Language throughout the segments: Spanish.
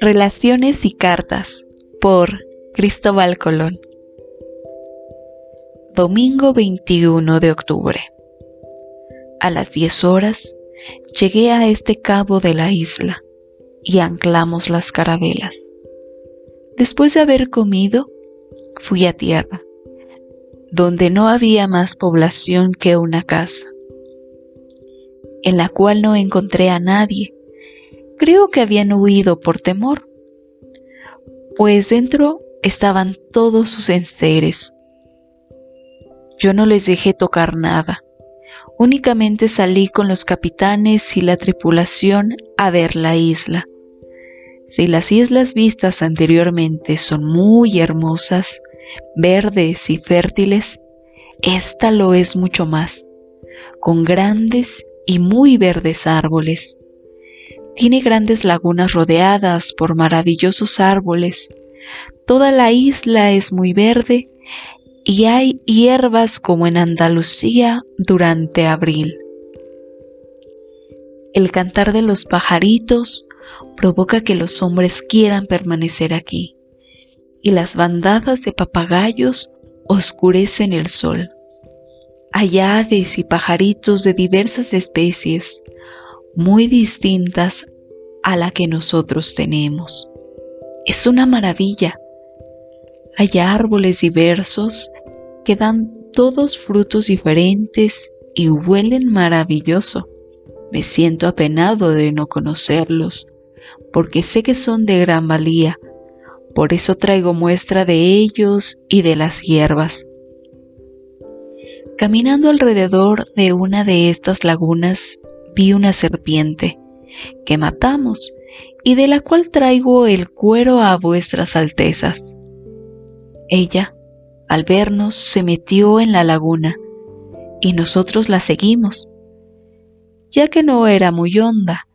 Relaciones y cartas por Cristóbal Colón. Domingo 21 de octubre. A las 10 horas llegué a este cabo de la isla y anclamos las carabelas. Después de haber comido, fui a tierra, donde no había más población que una casa, en la cual no encontré a nadie Creo que habían huido por temor, pues dentro estaban todos sus enseres. Yo no les dejé tocar nada, únicamente salí con los capitanes y la tripulación a ver la isla. Si las islas vistas anteriormente son muy hermosas, verdes y fértiles, esta lo es mucho más, con grandes y muy verdes árboles, tiene grandes lagunas rodeadas por maravillosos árboles. Toda la isla es muy verde y hay hierbas como en Andalucía durante abril. El cantar de los pajaritos provoca que los hombres quieran permanecer aquí, y las bandadas de papagayos oscurecen el sol. Hay aves y pajaritos de diversas especies, muy distintas a la que nosotros tenemos. Es una maravilla. Hay árboles diversos que dan todos frutos diferentes y huelen maravilloso. Me siento apenado de no conocerlos, porque sé que son de gran valía. Por eso traigo muestra de ellos y de las hierbas. Caminando alrededor de una de estas lagunas vi una serpiente que matamos y de la cual traigo el cuero a vuestras altezas. Ella, al vernos, se metió en la laguna y nosotros la seguimos, ya que no era muy honda,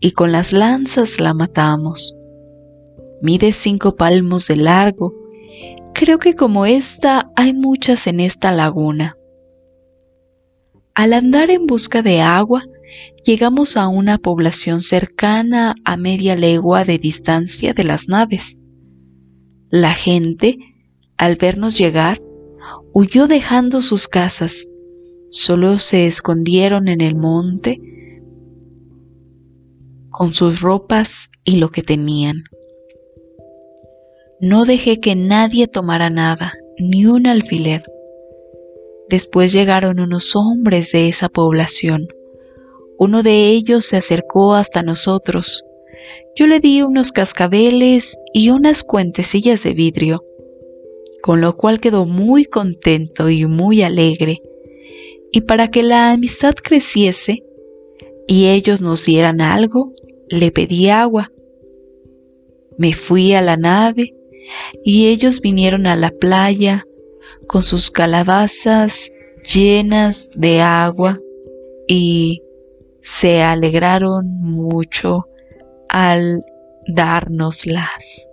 y con las lanzas la matamos. Mide cinco palmos de largo, creo que como esta hay muchas en esta laguna. Al andar en busca de agua, llegamos a una población cercana a media legua de distancia de las naves. La gente, al vernos llegar, huyó dejando sus casas. Solo se escondieron en el monte con sus ropas y lo que tenían. No dejé que nadie tomara nada, ni un alfiler. Después llegaron unos hombres de esa población uno de ellos se acercó hasta nosotros. Yo le di unos cascabeles y unas cuentecillas de vidrio, con lo cual quedó muy contento y muy alegre. Y para que la amistad creciese y ellos nos dieran algo, le pedí agua. Me fui a la nave y ellos vinieron a la playa con sus calabazas llenas de agua y se alegraron mucho al dárnoslas.